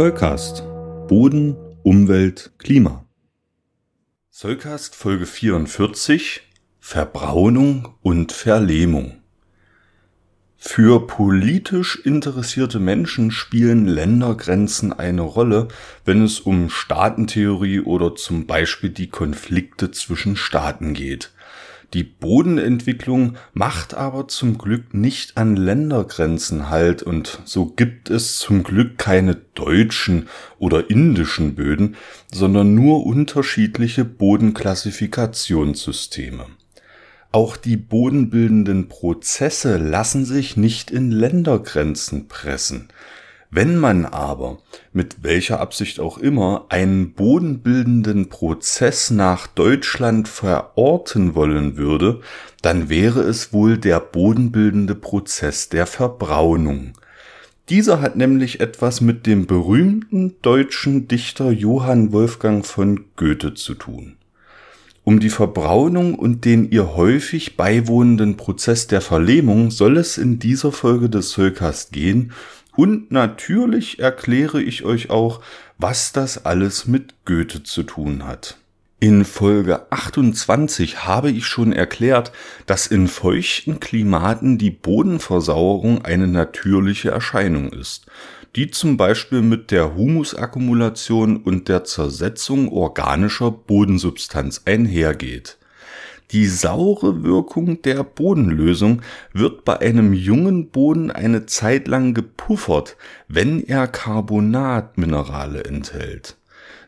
Zollcast Boden, Umwelt, Klima. Zollcast Folge 44 Verbraunung und Verlehmung. Für politisch interessierte Menschen spielen Ländergrenzen eine Rolle, wenn es um Staatentheorie oder zum Beispiel die Konflikte zwischen Staaten geht. Die Bodenentwicklung macht aber zum Glück nicht an Ländergrenzen halt und so gibt es zum Glück keine deutschen oder indischen Böden, sondern nur unterschiedliche Bodenklassifikationssysteme. Auch die bodenbildenden Prozesse lassen sich nicht in Ländergrenzen pressen. Wenn man aber, mit welcher Absicht auch immer, einen bodenbildenden Prozess nach Deutschland verorten wollen würde, dann wäre es wohl der bodenbildende Prozess der Verbraunung. Dieser hat nämlich etwas mit dem berühmten deutschen Dichter Johann Wolfgang von Goethe zu tun. Um die Verbraunung und den ihr häufig beiwohnenden Prozess der Verlehmung soll es in dieser Folge des Zollcast gehen und natürlich erkläre ich euch auch, was das alles mit Goethe zu tun hat. In Folge 28 habe ich schon erklärt, dass in feuchten Klimaten die Bodenversauerung eine natürliche Erscheinung ist, die zum Beispiel mit der Humusakkumulation und der Zersetzung organischer Bodensubstanz einhergeht. Die saure Wirkung der Bodenlösung wird bei einem jungen Boden eine Zeit lang gepuffert, wenn er Carbonatminerale enthält.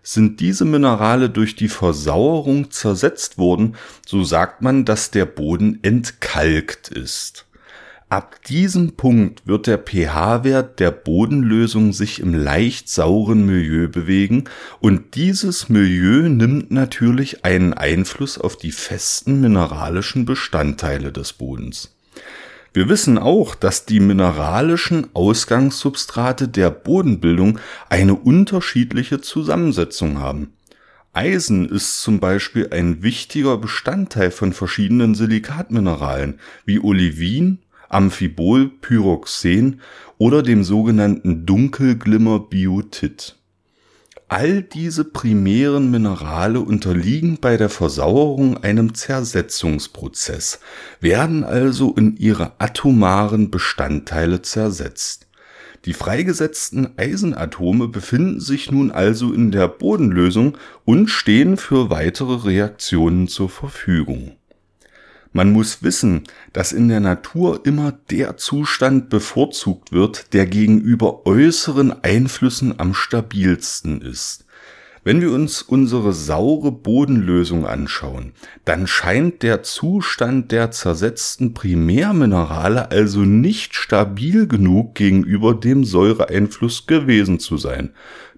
Sind diese Minerale durch die Versauerung zersetzt worden, so sagt man, dass der Boden entkalkt ist. Ab diesem Punkt wird der pH-Wert der Bodenlösung sich im leicht sauren Milieu bewegen und dieses Milieu nimmt natürlich einen Einfluss auf die festen mineralischen Bestandteile des Bodens. Wir wissen auch, dass die mineralischen Ausgangssubstrate der Bodenbildung eine unterschiedliche Zusammensetzung haben. Eisen ist zum Beispiel ein wichtiger Bestandteil von verschiedenen Silikatmineralen wie Olivin, Amphibolpyroxen oder dem sogenannten Dunkelglimmerbiotit. All diese primären Minerale unterliegen bei der Versauerung einem Zersetzungsprozess, werden also in ihre atomaren Bestandteile zersetzt. Die freigesetzten Eisenatome befinden sich nun also in der Bodenlösung und stehen für weitere Reaktionen zur Verfügung. Man muss wissen, dass in der Natur immer der Zustand bevorzugt wird, der gegenüber äußeren Einflüssen am stabilsten ist. Wenn wir uns unsere saure Bodenlösung anschauen, dann scheint der Zustand der zersetzten Primärminerale also nicht stabil genug gegenüber dem Säureeinfluss gewesen zu sein.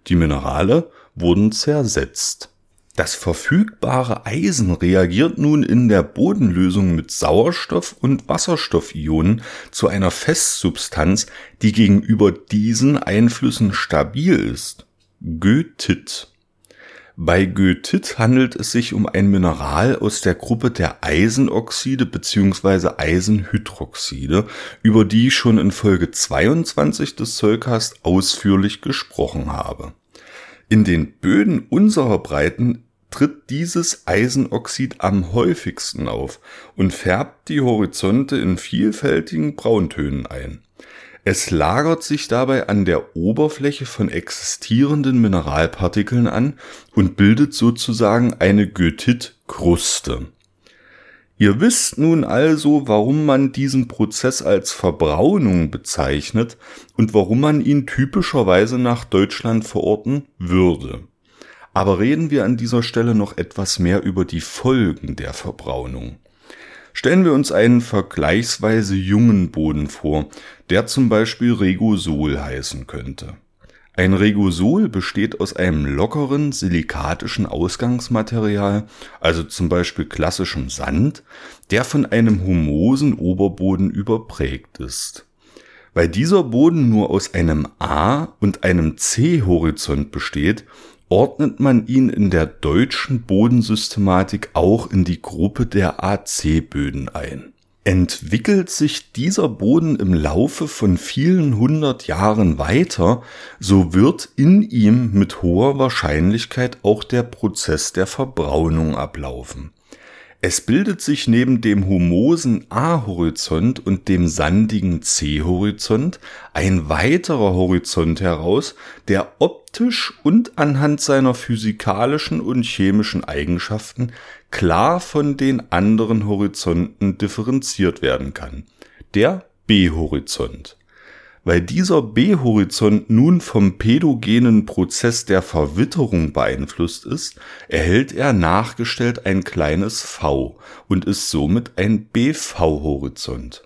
Die Minerale wurden zersetzt. Das verfügbare Eisen reagiert nun in der Bodenlösung mit Sauerstoff und Wasserstoffionen zu einer Festsubstanz, die gegenüber diesen Einflüssen stabil ist. Goethit. Bei Goethit handelt es sich um ein Mineral aus der Gruppe der Eisenoxide bzw. Eisenhydroxide, über die ich schon in Folge 22 des Zollcast ausführlich gesprochen habe. In den Böden unserer Breiten tritt dieses Eisenoxid am häufigsten auf und färbt die Horizonte in vielfältigen Brauntönen ein. Es lagert sich dabei an der Oberfläche von existierenden Mineralpartikeln an und bildet sozusagen eine Goethit-Kruste. Ihr wisst nun also, warum man diesen Prozess als Verbraunung bezeichnet und warum man ihn typischerweise nach Deutschland verorten würde. Aber reden wir an dieser Stelle noch etwas mehr über die Folgen der Verbraunung. Stellen wir uns einen vergleichsweise jungen Boden vor, der zum Beispiel Regosol heißen könnte. Ein Regosol besteht aus einem lockeren silikatischen Ausgangsmaterial, also zum Beispiel klassischem Sand, der von einem humosen Oberboden überprägt ist. Weil dieser Boden nur aus einem A- und einem C-Horizont besteht, ordnet man ihn in der deutschen Bodensystematik auch in die Gruppe der AC-Böden ein. Entwickelt sich dieser Boden im Laufe von vielen hundert Jahren weiter, so wird in ihm mit hoher Wahrscheinlichkeit auch der Prozess der Verbraunung ablaufen. Es bildet sich neben dem humosen A-Horizont und dem sandigen C-Horizont ein weiterer Horizont heraus, der optisch und anhand seiner physikalischen und chemischen Eigenschaften klar von den anderen Horizonten differenziert werden kann. Der B-Horizont. Weil dieser B-Horizont nun vom pädogenen Prozess der Verwitterung beeinflusst ist, erhält er nachgestellt ein kleines v und ist somit ein BV-Horizont.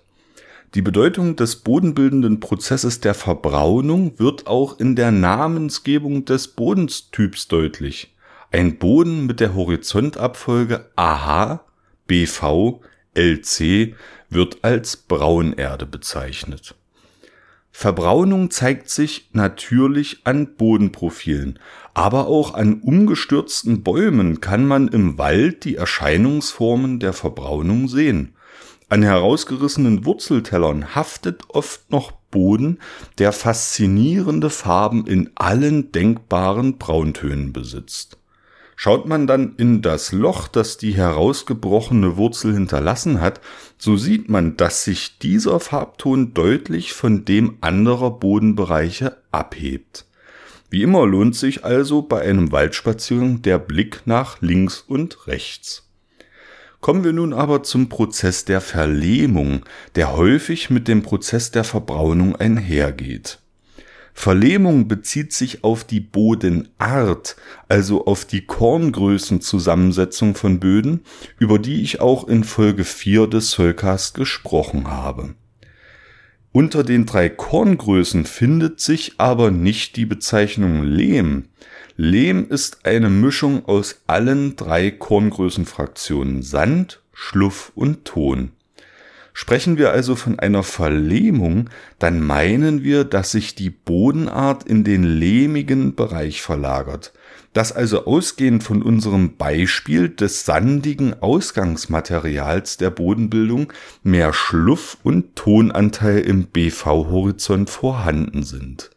Die Bedeutung des bodenbildenden Prozesses der Verbraunung wird auch in der Namensgebung des Bodenstyps deutlich. Ein Boden mit der Horizontabfolge AH, BV, LC wird als Braunerde bezeichnet Verbraunung zeigt sich natürlich an Bodenprofilen, aber auch an umgestürzten Bäumen kann man im Wald die Erscheinungsformen der Verbraunung sehen. An herausgerissenen Wurzeltellern haftet oft noch Boden, der faszinierende Farben in allen denkbaren Brauntönen besitzt Schaut man dann in das Loch, das die herausgebrochene Wurzel hinterlassen hat, so sieht man, dass sich dieser Farbton deutlich von dem anderer Bodenbereiche abhebt. Wie immer lohnt sich also bei einem Waldspaziergang der Blick nach links und rechts. Kommen wir nun aber zum Prozess der Verlehmung, der häufig mit dem Prozess der Verbraunung einhergeht. Verlehmung bezieht sich auf die Bodenart, also auf die Korngrößenzusammensetzung von Böden, über die ich auch in Folge 4 des Soulcast gesprochen habe. Unter den drei Korngrößen findet sich aber nicht die Bezeichnung Lehm. Lehm ist eine Mischung aus allen drei Korngrößenfraktionen Sand, Schluff und Ton. Sprechen wir also von einer Verlehmung, dann meinen wir, dass sich die Bodenart in den lehmigen Bereich verlagert, dass also ausgehend von unserem Beispiel des sandigen Ausgangsmaterials der Bodenbildung mehr Schluff- und Tonanteil im BV-Horizont vorhanden sind.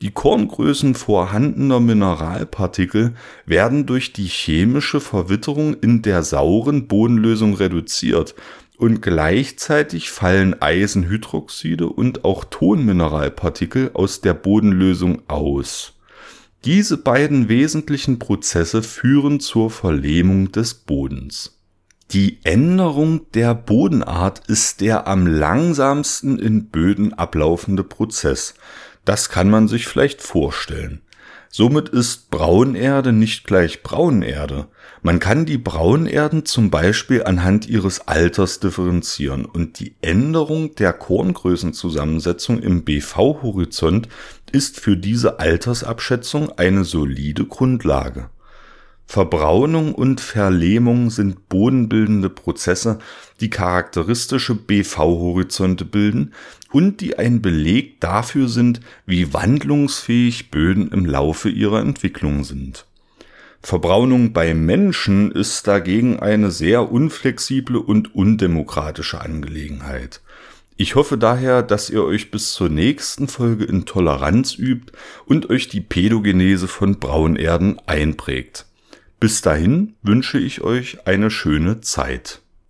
Die Korngrößen vorhandener Mineralpartikel werden durch die chemische Verwitterung in der sauren Bodenlösung reduziert und gleichzeitig fallen Eisenhydroxide und auch Tonmineralpartikel aus der Bodenlösung aus. Diese beiden wesentlichen Prozesse führen zur Verlehmung des Bodens. Die Änderung der Bodenart ist der am langsamsten in Böden ablaufende Prozess. Das kann man sich vielleicht vorstellen. Somit ist Braunerde nicht gleich Braunerde. Man kann die Braunerden zum Beispiel anhand ihres Alters differenzieren und die Änderung der Korngrößenzusammensetzung im BV-Horizont ist für diese Altersabschätzung eine solide Grundlage. Verbraunung und Verlehmung sind bodenbildende Prozesse, die charakteristische BV-Horizonte bilden und die ein Beleg dafür sind, wie wandlungsfähig Böden im Laufe ihrer Entwicklung sind. Verbraunung bei Menschen ist dagegen eine sehr unflexible und undemokratische Angelegenheit. Ich hoffe daher, dass ihr euch bis zur nächsten Folge in Toleranz übt und euch die Pädogenese von Braunerden einprägt. Bis dahin wünsche ich euch eine schöne Zeit.